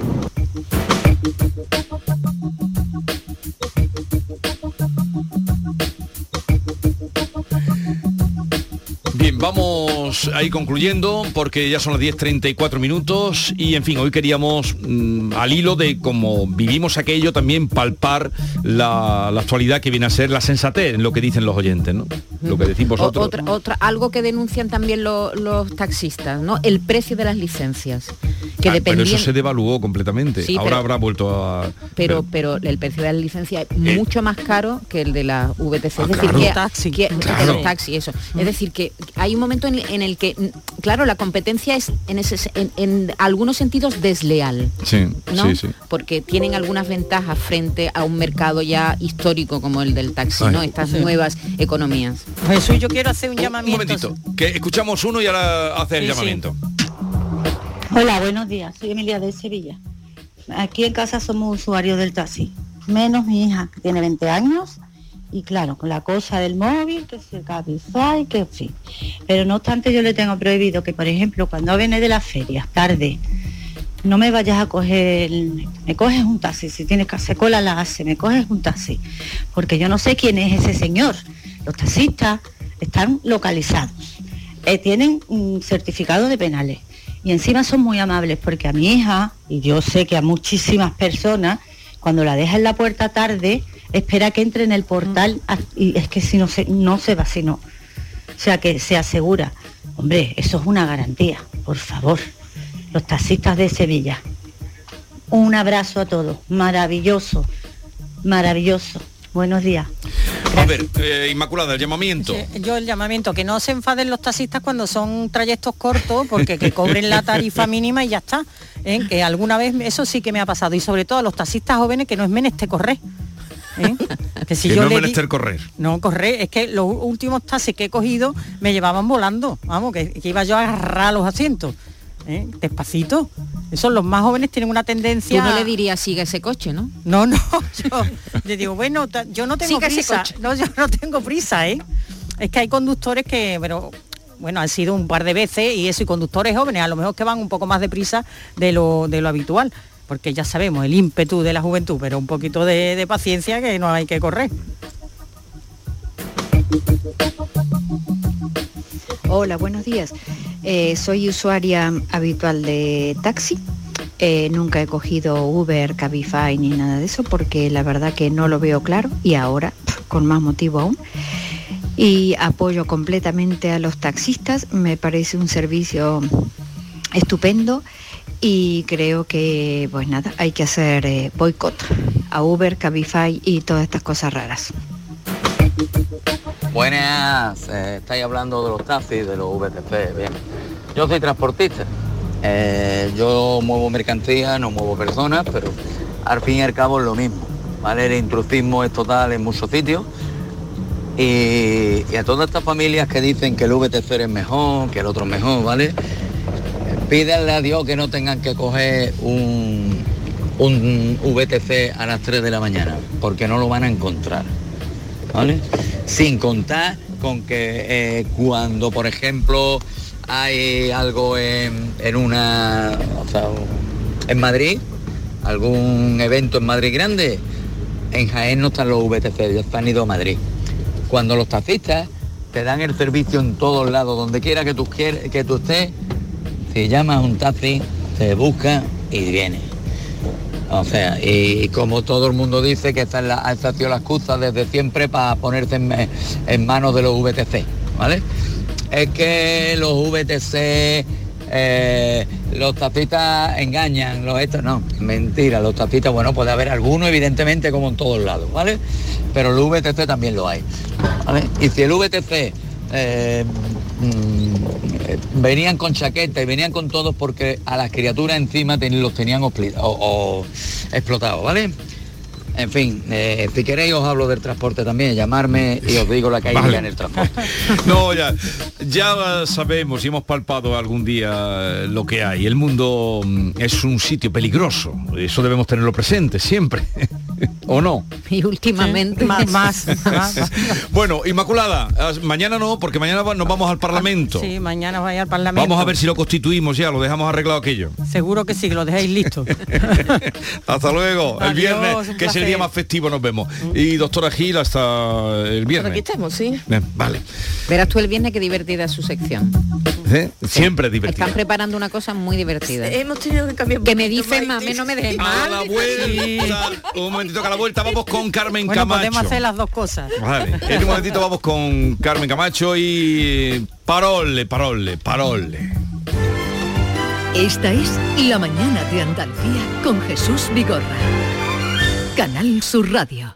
Vamos a ir concluyendo porque ya son las 10.34 minutos y en fin, hoy queríamos mm, al hilo de cómo vivimos aquello también palpar la, la actualidad que viene a ser la sensatez en lo que dicen los oyentes, ¿no? Lo que decís O- vosotros. otra, otra- algo que denuncian también lo- los taxistas, ¿no? El precio de las licencias. Que Ah, pero eso se devaluó completamente. Sí, Ahora pero- habrá vuelto a... pero, pero el precio de la licencia es mucho más caro que el de la VTC. es Ah, decir, claro. que, Taxi. que- Claro. de los taxis, eso. Es decir, que hay un momento en, en el que, claro, la competencia es en, ese, en, en algunos sentidos desleal. Sí, ¿no? sí, sí. Porque tienen algunas ventajas frente a un mercado ya histórico como el del taxi, Ay. ¿no? Estas Sí. nuevas economías. Jesús, yo quiero hacer un Un llamamiento. momentito, que escuchamos uno y ahora hace el llamamiento. Hola, buenos días. Soy Emilia de Sevilla. Aquí en casa somos usuarios del taxi, menos mi hija, que tiene 20 años, y claro, con la cosa del móvil, que se Cabify, que en fin. Pero no obstante yo le tengo prohibido que, por ejemplo, cuando viene de las ferias, tarde, no me vayas a coger, me coges un taxi, si tienes que hacer cola la hace, me coges un taxi, porque yo no sé quién es ese señor. Los taxistas están localizados, eh, tienen un certificado de penales y encima son muy amables porque a mi hija, y yo sé que a muchísimas personas, cuando la deja en la puerta tarde, espera que entre en el portal a- y es que si no se, no se va, si no. O sea que se asegura. Hombre, eso es una garantía, por favor. los taxistas de Sevilla. Un abrazo a todos, maravilloso, maravilloso. Buenos días. A ver, eh, Inmaculada, el llamamiento. Yo el llamamiento, que no se enfaden los taxistas cuando son trayectos cortos, porque que cobren la tarifa mínima y ya está. ¿eh? Que alguna vez eso sí que me ha pasado. Y sobre todo a los taxistas jóvenes que no es menester correr. ¿Eh? Que si que yo no di- correr. No, correr, es que los últimos taxis que he cogido me llevaban volando. Vamos, que, que iba yo a agarrar los asientos. ¿eh? Despacito. Esos los más jóvenes tienen una Tú tendencia. no le dirías sigue ese coche, ¿no? No, no, yo le digo, bueno, ta- yo no tengo Siga prisa. No, yo no tengo prisa, ¿eh? Es que hay conductores que, pero bueno, han sido un par de veces y eso, y conductores jóvenes, a lo mejor que van un poco más deprisa de lo, de lo habitual, porque ya sabemos, el ímpetu de la juventud, pero un poquito de, paciencia que no hay que correr. Hola, buenos días. Eh, soy usuaria habitual de taxi. Eh, nunca he cogido Uber, Cabify ni nada de eso porque la verdad que no lo veo claro y ahora con más motivo aún. Y apoyo completamente a los taxistas. Me parece un servicio estupendo y creo que pues nada, hay que hacer eh, boicot a Uber, Cabify y todas estas cosas raras. Buenas, eh, estáis hablando de los taxis, de los VTC, bien. Yo soy transportista, Eh, yo muevo mercancía, no muevo personas, pero al fin y al cabo es lo mismo, ¿vale? El intrusismo es total en muchos sitios y, y a todas estas familias que dicen que el VTC es mejor, que el otro es mejor, ¿vale? Pídanle a Dios que no tengan que coger un, un VTC a las 3 de la mañana, porque no lo van a encontrar. ¿vale? Sin contar con que eh, cuando, por ejemplo, hay algo en, en una, o sea, en Madrid, algún evento en Madrid grande, en Jaén no están los VTC, ya están ido a Madrid. Cuando los taxistas te dan el servicio en todos lados, donde quiera que tú, que tú estés, si llamas a un taxi, te busca y viene. O sea, y como todo el mundo dice que esta es la, esta ha sido la excusa desde siempre para ponerse en, manos de los VTC, ¿vale? Es que los VTC, eh, los taxistas engañan, los estos, no, mentira, los taxistas, bueno, puede haber algunos evidentemente como en todos lados, ¿vale? Pero los VTC también lo hay. Y si el VTC eh, mm, venían con chaqueta y venían con todos porque a las criaturas encima ten- los tenían o, o explotados, ¿vale? En fin, eh, si queréis os hablo del transporte también, llamarme y os digo la Vale. en el transporte. No, ya, ya sabemos y hemos palpado algún día lo que hay. El mundo mm, es un sitio peligroso. Eso debemos tenerlo presente siempre. ¿O no? Y últimamente más, más, más. Bueno, Inmaculada, as- mañana no, porque mañana nos vamos al Parlamento. Sí, mañana vaya al Parlamento. Vamos a ver si lo constituimos ya, lo dejamos arreglado aquello. Seguro que sí, que lo dejáis listo. Hasta luego. el viernes, que es el día más festivo, nos vemos. Y doctora Gil hasta el viernes. Aquí estamos, sí. Bien, vale. Verás tú el viernes qué divertida es su sección. ¿Eh? Siempre es divertido. Están preparando una cosa muy divertida. Hemos tenido que cambiar Que me dicen, mami, no me dejes A mal. la vuelta, un momentito que a la vuelta vamos con Carmen Bueno, Camacho. podemos hacer las dos cosas. Vale, en un momentito vamos con Carmen Camacho y parole, parole, parole. Esta es La mañana de Andalucía con Jesús Vigorra. Canal Sur Radio.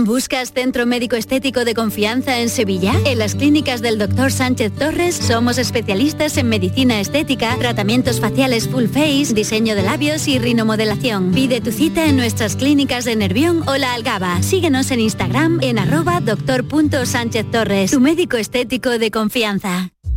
¿Buscas centro médico estético de confianza en Sevilla? En las clínicas del Dr. Sánchez Torres somos especialistas en medicina estética, tratamientos faciales full face, diseño de labios y rinomodelación. Pide tu cita en nuestras clínicas de Nervión o La Algaba. Síguenos en Instagram en arroba doctor.sánchez Torres, tu médico estético de confianza.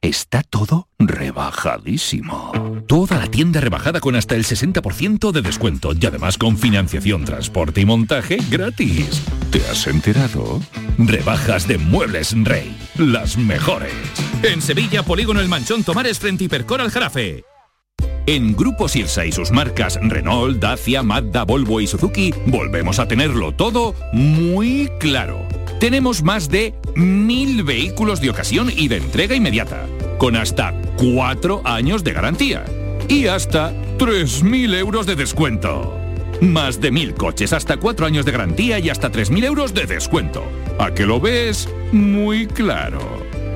Está todo rebajadísimo. Toda la tienda rebajada con hasta el 60% de descuento y además con financiación, transporte y montaje gratis. ¿Te has enterado? Rebajas de Muebles Rey. Las mejores. En Sevilla, Polígono El Manchón Tomares frente Hipercor al Jarafe. En Grupo Sirsa y sus marcas Renault, Dacia, Mazda, Volvo y Suzuki, volvemos a tenerlo todo muy claro. Tenemos más de mil vehículos de ocasión y de entrega inmediata, con hasta cuatro años de garantía y hasta 3.000 euros de descuento. Más de mil coches, hasta cuatro años de garantía y hasta 3.000 euros de descuento. ¿A que lo ves? Muy claro.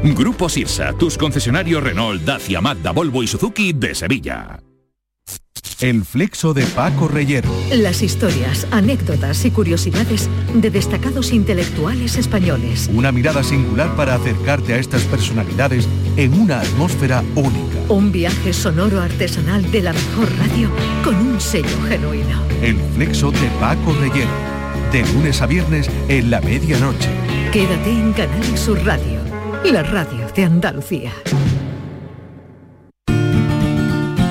Grupo Sirsa, tus concesionarios Renault, Dacia, Mazda, Volvo y Suzuki de Sevilla. El flexo de Paco Reyero. Las historias, anécdotas y curiosidades de destacados intelectuales españoles. Una mirada singular para acercarte a estas personalidades en una atmósfera única. Un viaje sonoro artesanal de la mejor radio con un sello genuino. El flexo de Paco Reyero. De lunes a viernes en la medianoche. Quédate en Canal Sur Radio, la radio de Andalucía.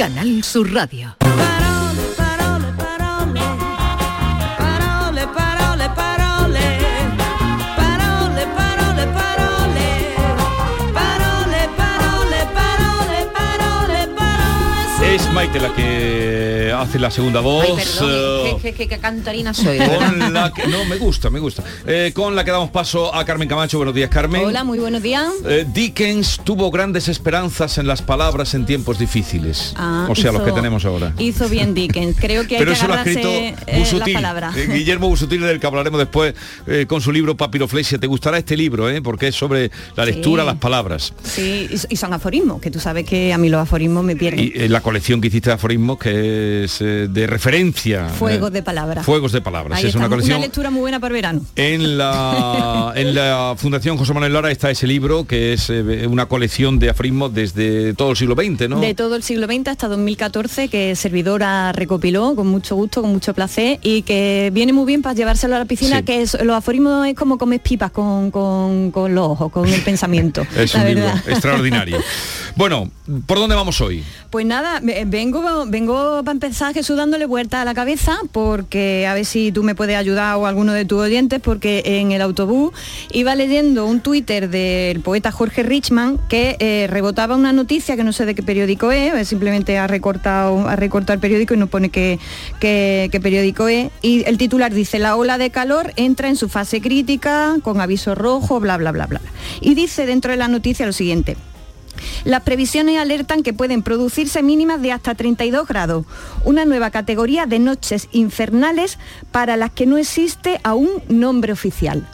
Canal Sur Radio. Maite la que hace la segunda voz. Ay, perdón, eh, que, que- que cantarina soy. con la que, no, me gusta, me gusta. Eh, con la que damos paso a Carmen Camacho. Buenos días, Carmen. Hola, muy buenos días. Eh, Dickens tuvo grandes esperanzas en las palabras en tiempos difíciles. Ah, o sea, los que tenemos ahora. Hizo bien Dickens. Creo que hay Pero que eso lo ha escrito eh, la Busutil, eh, Guillermo Busutil, del que hablaremos después con su libro Papiroflexia. Te gustará este libro, eh, porque es sobre la lectura, Sí. las palabras. Sí, y, son aforismos, que tú sabes que a mí los aforismos me pierden. Y la colección que hiciste aforismos, que pues eh, de referencia. Fuegos eh, de palabras. Fuegos de palabras. Ahí es una colección. lectura muy buena para verano. En la, en la Fundación José Manuel Lara está ese libro que es eh, una colección de aforismos desde todo el siglo XX, ¿no? De todo el siglo XX hasta 2014 que Servidora recopiló con mucho gusto, con mucho placer y que viene muy bien para llevárselo a la piscina, Sí. que es, los aforismos es como comer pipas con, con- con los ojos, con el pensamiento. Es la un libro extraordinario. Bueno, ¿por dónde vamos hoy? Pues nada, ve- vengo, vengo para empezar Jesús dándole vuelta a la cabeza porque a ver si tú me puedes ayudar o alguno de tus oyentes porque en el autobús iba leyendo un Twitter del poeta Jorge Richman que eh, rebotaba una noticia que no sé de qué periódico es, simplemente ha recortado, ha recortado el periódico y no pone qué, qué- qué periódico es. Y el titular dice, la ola de calor entra en su fase crítica con aviso rojo, bla, bla, bla, bla. Y dice dentro de la noticia lo siguiente. Las previsiones alertan que pueden producirse mínimas de hasta 32 grados, una nueva categoría de noches infernales para las que no existe aún nombre oficial.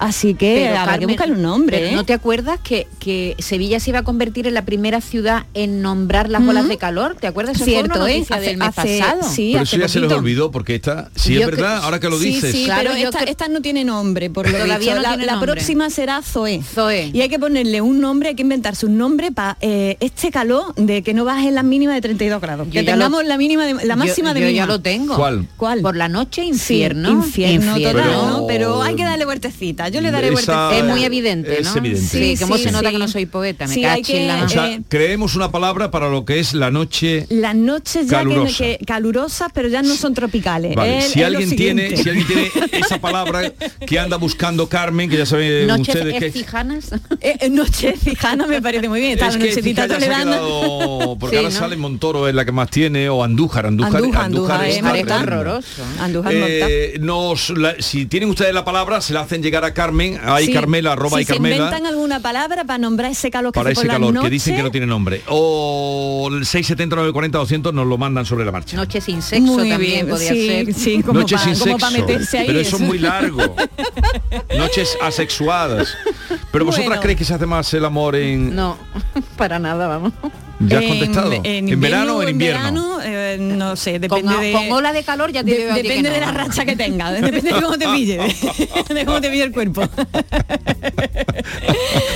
Así que Pero, habrá que buscar un nombre. pero ¿eh? ¿No te acuerdas que, que Sevilla se iba a convertir en la primera ciudad en nombrar las olas de calor? ¿Te acuerdas? Eso Cierto, fue una ¿eh? noticia Hace- del mes hace- pasado. sí, Pero hace eso ya se les olvidó porque esta, Yo es verdad, ahora que lo Sí, dices. sí, Claro, pero yo esta, no tiene nombre, por lo Todavía no la, tiene la nombre. próxima será Zoe. Zoe. Y hay que ponerle un nombre, hay que inventarse un nombre para este calor de que no baje la mínima de 32 grados. Yo que lo- tengamos la mínima de- la Yo- máxima de yo mínima. ya lo tengo. ¿Cuál? ¿Cuál? Por la noche Sí, infierno. infierno, total, Pero- ¿no? Pero hay que darle vueltecita. Yo le daré Esa- vueltecita. Es muy evidente, Es ¿no? evidente. Sí, Sí, cómo sí, se nota sí. que no soy poeta, me en la O sea, Eh, creemos una palabra para lo que es la noche. Las noches ya que, Calurosa. que- calurosas, pero ya no son tropicales. Vale, Es- si alguien tiene, siguiente. si alguien tiene esa palabra que anda buscando Carmen, que ya saben Noches ustedes que estijanas. Eh, eh, noche cijana me parece muy bien. Está es que nochecita Cija ya se ha toledana. quedado, porque Sí, ahora ¿no? sale Montoro es la que más tiene o Andújar, Andújar, Andújar, Andújar, es horroroso. Andújar. Eh, nos, la- si tienen ustedes la palabra, se la hacen llegar a Carmen, Sí. Carmela, arroba si y se Carmela, inventan alguna palabra para nombrar ese calor que para ese por calor, la que dicen que noche. no tiene nombre. O el 670 940 200 nos lo mandan sobre la marcha. Noche sin sexo Muy también bien, podía sí, ser. sí, como Noches para, sin como para sexo, meterse ahí. pero eso es muy largo. Noches asexuadas. Pero vosotras Bueno. creéis que se hace más el amor en... No, para nada, vamos. ¿Ya has En- contestado? En, verano o en invierno? verano, eh, no sé, Con, depende de... con ola de calor ya te de- depende no. de la racha que tenga, depende de cómo te pille, de, de cómo te pille el cuerpo.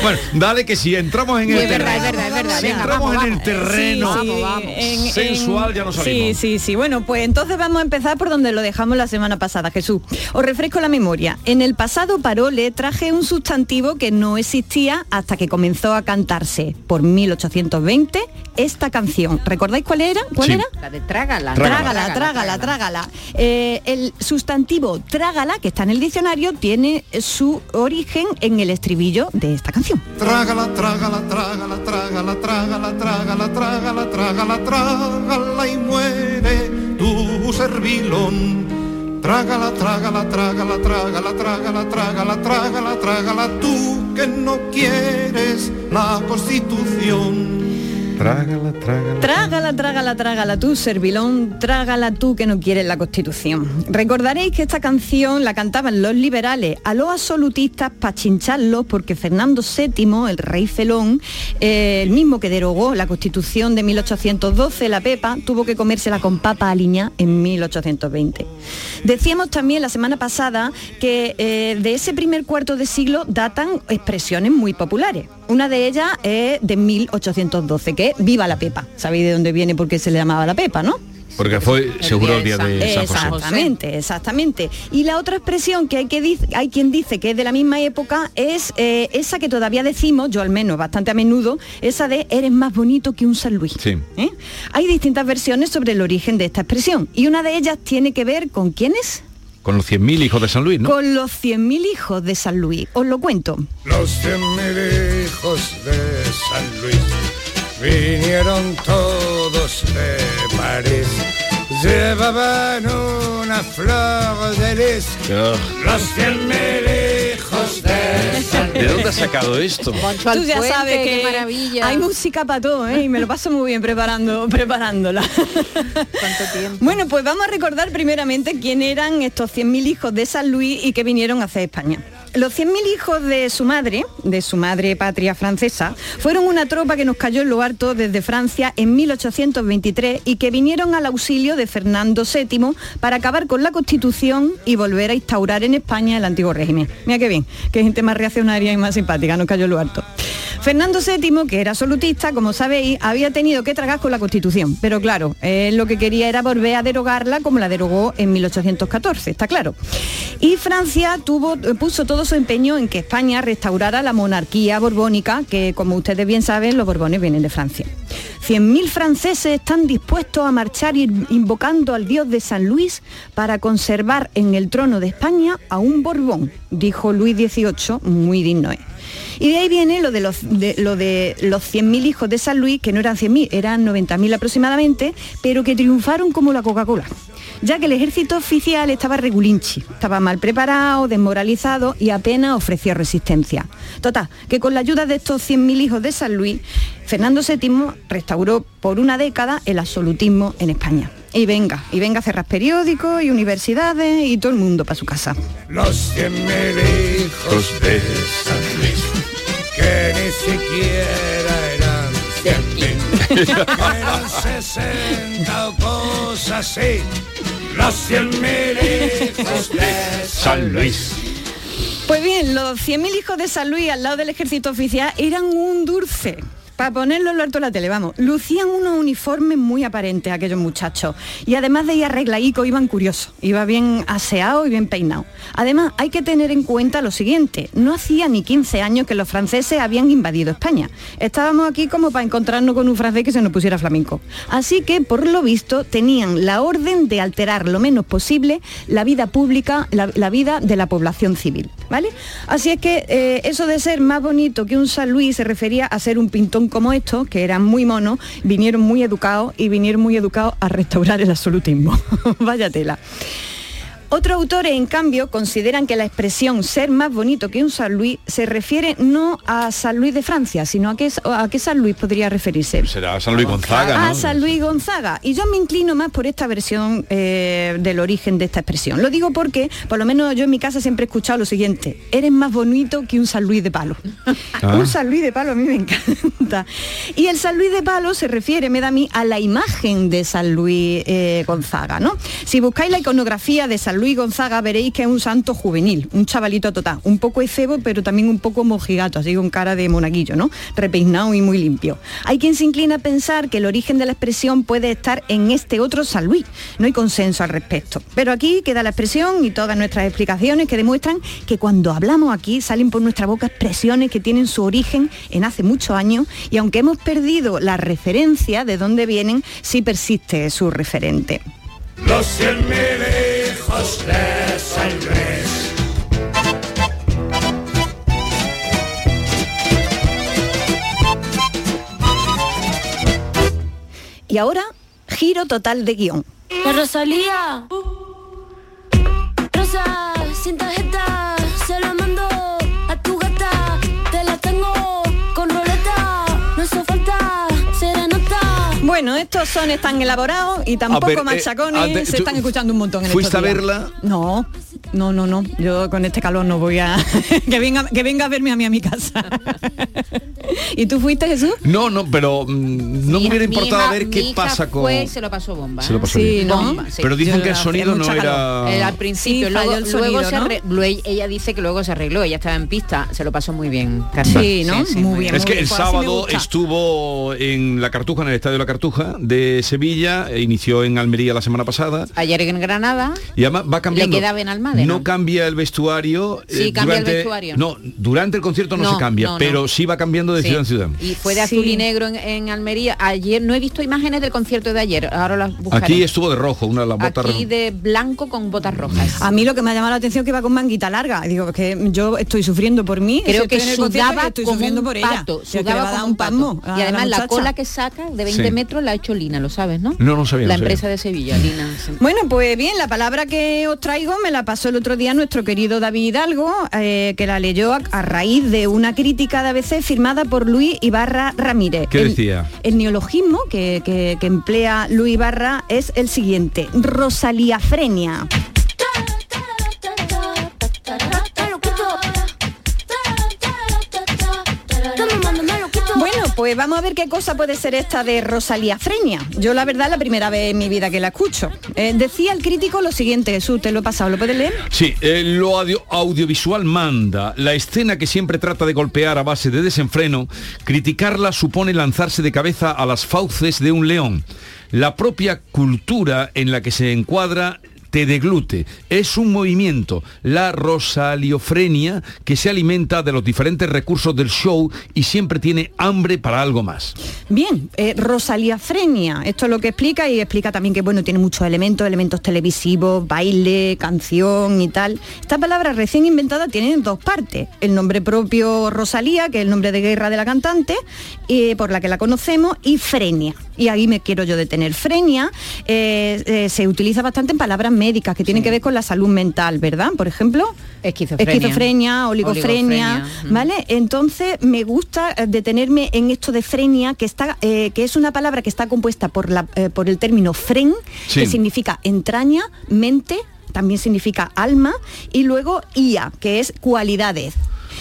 Bueno, dale que si entramos en el verdad, terreno, es verdad, es verdad, si venga, entramos vamos, en el vamos. terreno Sí, sí, en- sensual en- ya no salimos. Sí, sí, sí. Bueno, pues entonces vamos a empezar por donde lo dejamos la semana pasada, Jesús. Os refresco la memoria. En el pasado parole traje un sustantivo que no existía hasta que comenzó a cantarse por 1820 esta canción. ¿Recordáis cuál era? ¿Cuál Sí. era? La de trágala. Trágala, trágala, trágala. Eh, el sustantivo trágala, que está en el diccionario, tiene su origen en el estribillo de esta canción. Trágala, trágala, trágala, trágala, trágala, trágala, trágala, trágala, trágala y muere tu servilón. Trágala, trágala, trágala, trágala, trágala, trágala, trágala, trágala, tú que no quieres la constitución. Trágala, trágala. Trágala, trágala, trágala tú, servilón, trágala tú que no quieres la Constitución. Recordaréis que esta canción la cantaban los liberales a los absolutistas para chincharlos porque Fernando VII, el rey felón, eh, el mismo que derogó la Constitución de 1812, la Pepa, tuvo que comérsela con papa aliña en 1820. Decíamos también la semana pasada que eh, de ese primer cuarto de siglo datan expresiones muy populares. Una de ellas es de 1812, que Viva la Pepa. ¿Sabéis de dónde viene por qué se le llamaba la Pepa, no? Porque fue seguro el día de San José. Exactamente, exactamente. Y la otra expresión que hay, que hay quien dice que es de la misma época es eh, esa que todavía decimos, yo al menos bastante a menudo, esa de eres más bonito que un San Luis. Sí. ¿Eh? Hay distintas versiones sobre el origen de esta expresión y una de ellas tiene que ver con quiénes? Con los 100.000 hijos de San Luis, ¿no? Con los 100.000 hijos de San Luis. Os lo cuento. Los cien mil hijos de San Luis vinieron todos de París. Llevaban una flor de lis. Los cien mil hijos de San Luis. ¿De dónde has sacado esto? Tú ya sabes que qué maravilla. hay música para todo, ¿eh? Y me lo paso muy bien preparando, preparándola. ¿Cuánto tiempo? Bueno, pues vamos a recordar primeramente quién eran estos 100.000 hijos de San Luis y que vinieron hacia España. Los 100.000 hijos de su madre, de su madre patria francesa, fueron una tropa que nos cayó en lo harto desde Francia en 1823 y que vinieron al auxilio de Fernando VII para acabar con la Constitución y volver a instaurar en España el antiguo régimen. Mira qué bien, qué gente más reaccionaria y más simpática, nos cayó en lo. Fernando VII, que era absolutista, como sabéis, había tenido que tragar con la Constitución, pero claro, lo que quería era volver a derogarla como la derogó en 1814, está claro. Y Francia puso todo su empeño en que España restaurara la monarquía borbónica, que como ustedes bien saben, los borbones vienen de Francia. 100.000 franceses están dispuestos a marchar invocando al dios de San Luis para conservar en el trono de España a un Borbón, dijo Luis XVIII, muy digno. ¿eh? Y de ahí viene lo de los, de, lo de los 100.000 hijos de San Luis, que no eran 100.000, eran 90.000 aproximadamente, pero que triunfaron como la Coca-Cola. Ya que el ejército oficial estaba regulinchi, estaba mal preparado, desmoralizado y apenas ofrecía resistencia. Total, que con la ayuda de estos 100.000 hijos de San Luis, Fernando VII restauró por una década el absolutismo en España. Y venga, y venga a cerrar periódicos y universidades y todo el mundo para su casa. Los cien mil hijos de San Luis, que ni siquiera eran cien eran sesenta o cosas así. Los cien mil hijos de San Luis. Pues bien, los 100.000 hijos de San Luis al lado del ejército oficial eran un dulce. Para ponerlo en lo alto de la tele, vamos. Lucían unos uniformes muy aparentes aquellos muchachos. Y además de ir arregladicos, iban curiosos. Iba bien aseado y bien peinado. Además, hay que tener en cuenta lo siguiente. No hacía ni 15 años que los franceses habían invadido España. Estábamos aquí como para encontrarnos con un francés que se nos pusiera flamenco. Así que, por lo visto, tenían la orden de alterar lo menos posible la vida pública, la vida de la población civil. ¿Vale? Así es que eh, eso de ser más bonito que un San Luis se refería a ser un pintón como estos, que eran muy monos, vinieron muy educados y vinieron muy educados a restaurar el absolutismo. Vaya tela. Otros autores, en cambio, consideran que la expresión ser más bonito que un San Luis se refiere no a San Luis de Francia, sino a qué, a qué San Luis podría referirse. Será San Luis Gonzaga, A. San Luis Gonzaga. Y yo me inclino más por esta versión eh, del origen de esta expresión. Lo digo porque, por lo menos yo en mi casa siempre he escuchado lo siguiente. Eres más bonito que un San Luis de palo. Ah. Un San Luis de palo a mí me encanta. Y el San Luis de palo se refiere, me da a mí, a la imagen de San Luis eh, Gonzaga, ¿no? Si buscáis la iconografía de San Luis Gonzaga veréis que es un santo juvenil, un chavalito total, un poco efebo, pero también un poco mojigato, así con cara de monaguillo, ¿no? Repeinado y muy limpio. Hay quien se inclina a pensar que el origen de la expresión puede estar en este otro San Luis. No hay consenso al respecto. Pero aquí queda la expresión y todas nuestras explicaciones que demuestran que cuando hablamos aquí salen por nuestra boca expresiones que tienen su origen en hace muchos años y aunque hemos perdido la referencia de dónde vienen, sí persiste su referente. Los cien mil hijos de San Luis. Y ahora, giro total de guion. La Rosalía. Rosa, sin tarjeta, Bueno, estos son tan elaborados y tampoco ver, eh, machacones, ante- se están escuchando un montón en ¿Fuiste estos a días. verla? No, no, no, no. Yo con este calor no voy a... que, venga, que venga a verme a mí a mi casa. ¿Y tú fuiste, Jesús? No, no, pero mm, no me hubiera importado hija- ver mi qué hija pasa con... fue se lo pasó bomba. Se lo pasó bien. Bomba, sí. Pero dicen que el sonido no era... Eh, al principio, Sí, luego, el luego sonido, se ¿no? arre- luego ella dice que luego se arregló, ella estaba en pista, se lo pasó muy bien. Carmen. Sí, ¿no? Muy bien, Es muy que bien, el sábado estuvo en la Cartuja, en el Estadio de la Cartuja de Sevilla, e inició en Almería la semana pasada Ayer en Granada y además va cambiando. le queda No cambia el vestuario. Sí, eh, cambia el durante- vestuario. No, durante el concierto no, No, se cambia, no, no. pero sí va cambiando de Sí. ciudad en ciudad. y fue de azul y negro en, en Almería. Ayer no he visto imágenes del concierto de ayer, ahora las buscaré. Aquí estuvo de rojo, una de las botas Aquí rojas. de blanco con botas rojas. A mí lo que me ha llamado la atención es que va con manguita larga. Digo, que yo estoy sufriendo por mí. Creo si que estoy en el sudaba estoy como sufriendo un por pato, sudaba como un pato. Y además la cola que saca de 20 Sí. metros la ha hecho Lina, lo sabes, ¿no? No, no sabía, La empresa de Sevilla, Lina. Bueno, pues bien, la palabra que os traigo me la pasó el otro día nuestro querido David Hidalgo, eh, que la leyó a, a raíz de una crítica de ABC firmada por Luis Ibarra Ramírez. ¿Qué El- decía? El neologismo que, que- que emplea Luis Ibarra es el siguiente, rosaliafrenia. Pues vamos a ver qué cosa puede ser esta de Rosalía Freña. Yo la verdad la primera vez en mi vida que la escucho. Eh, decía el crítico lo siguiente, Jesús, te lo he pasado, ¿lo puedes leer? Sí, eh, lo audio- audiovisual manda. La escena que siempre trata de golpear a base de desenfreno, criticarla supone lanzarse de cabeza a las fauces de un león. La propia cultura en la que se encuadra te deglute. Es un movimiento, la rosaliofrenia, que se alimenta de los diferentes recursos del show y siempre tiene hambre para algo más. Bien, eh, Rosalía Frenia, esto es lo que explica y explica también que bueno, tiene muchos elementos, elementos televisivos, baile, canción y tal. Esta palabra recién inventada tiene dos partes. El nombre propio Rosalía, que es el nombre de guerra de la cantante, eh, por la que la conocemos, y Frenia. Y ahí me quiero yo detener. Frenia eh, eh, se utiliza bastante en palabras médicas que tienen que ver con la salud mental, ¿verdad? Por ejemplo, Esquizofrenia. esquizofrenia, oligofrenia, Oligofrenia, ¿vale? Entonces me gusta eh, detenerme en esto de frenia, que está, eh, que es una palabra que está compuesta por la, por el término fren, Sí. que significa entraña, mente, también significa alma, y luego ia, que es cualidades.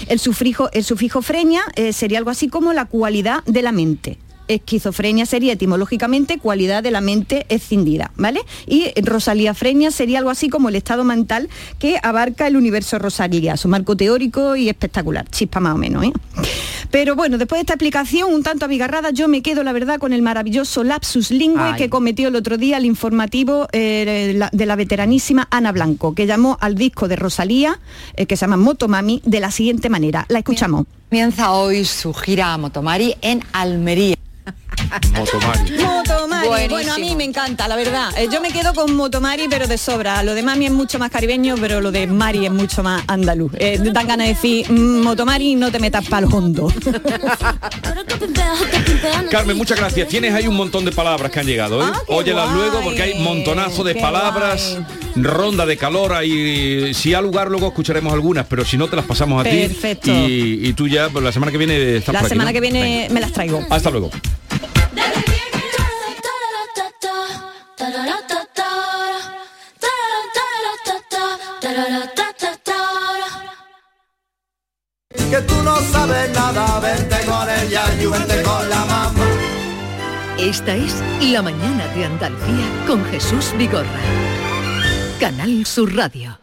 El sufijo, el sufijo frenia eh, sería algo así como la cualidad de la mente. Esquizofrenia sería etimológicamente cualidad de la mente escindida, ¿vale? Y Rosalía frenia sería algo así como el estado mental que abarca el universo Rosalía, su marco teórico y espectacular, chispa más o menos, ¿eh? Pero bueno, después de esta explicación un tanto abigarrada, yo me quedo, la verdad, con el maravilloso lapsus lingüe que cometió el otro día el informativo eh, de la veteranísima Ana Blanco, que llamó al disco de Rosalía, eh, que se llama Motomami, de la siguiente manera. La escuchamos. Comienza hoy su gira a Motomari en Almería. Motomari. Motomari, Buenísimo. bueno, a mí me encanta, la verdad. Eh, yo me quedo con Motomari, pero de sobra. Lo de Mami es mucho más caribeño, pero lo de Mari es mucho más andaluz. Eh, dan ganas de decir, "Mm, Motomari, no te metas para el hondo. Carmen, muchas gracias. Tienes ahí un montón de palabras que han llegado. ¿eh? Óyelas guay, luego porque hay montonazo de qué palabras, ronda de calor. Ahí, si hay lugar, luego escucharemos algunas, pero si no, te las pasamos a Perfecto. ti. Y, y tú ya, pues, la semana que viene estás La por aquí, semana ¿no? que viene me las traigo. Hasta luego. Que tú no sabes nada, vente con ella y vente con la mamá. Esta es La mañana de Andalucía con Jesús Vigorra. Canal Sur Radio.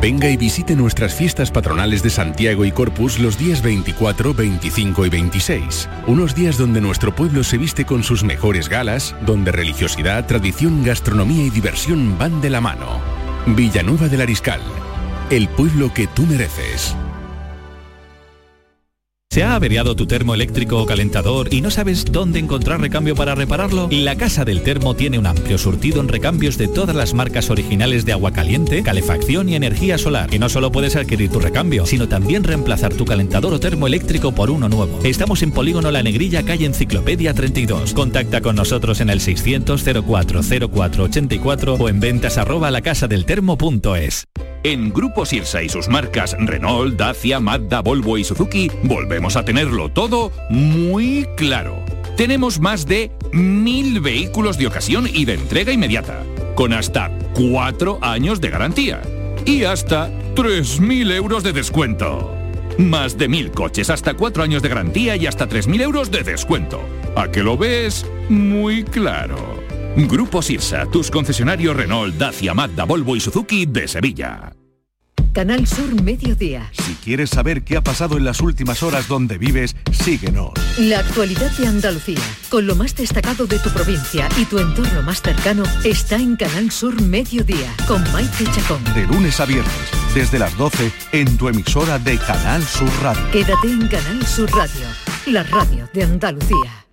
Venga y visite nuestras fiestas patronales de Santiago y Corpus los días 24, 25 y 26. Unos días donde nuestro pueblo se viste con sus mejores galas, donde religiosidad, tradición, gastronomía y diversión van de la mano. Villanueva del Ariscal, el pueblo que tú mereces. ¿Se ha averiado tu termo eléctrico o calentador y no sabes dónde encontrar recambio para repararlo? La Casa del Termo tiene un amplio surtido en recambios de todas las marcas originales de agua caliente, calefacción y energía solar. Y no solo puedes adquirir tu recambio, sino también reemplazar tu calentador o termo eléctrico por uno nuevo. Estamos en Polígono La Negrilla, calle Enciclopedia 32. Contacta con nosotros en el 600 04 04 84 o en ventas arroba lacasadeltermo.es. En Grupo Sirsa y sus marcas Renault, Dacia, Mazda, Volvo y Suzuki volvemos a tenerlo todo muy claro. Tenemos más de mil vehículos de ocasión y de entrega inmediata, con hasta cuatro años de garantía y hasta 3.000 euros de descuento. Más de mil coches, hasta cuatro años de garantía y hasta 3.000 euros de descuento. ¿A que lo ves? Muy claro. Grupo Sirsa, tus concesionarios Renault, Dacia, Mazda, Volvo y Suzuki de Sevilla. Canal Sur Mediodía. Si quieres saber qué ha pasado en las últimas horas donde vives, síguenos. La actualidad de Andalucía, con lo más destacado de tu provincia y tu entorno más cercano, está en Canal Sur Mediodía, con Maite Chacón. De lunes a viernes, desde las 12, en tu emisora de Canal Sur Radio. Quédate en Canal Sur Radio, la radio de Andalucía.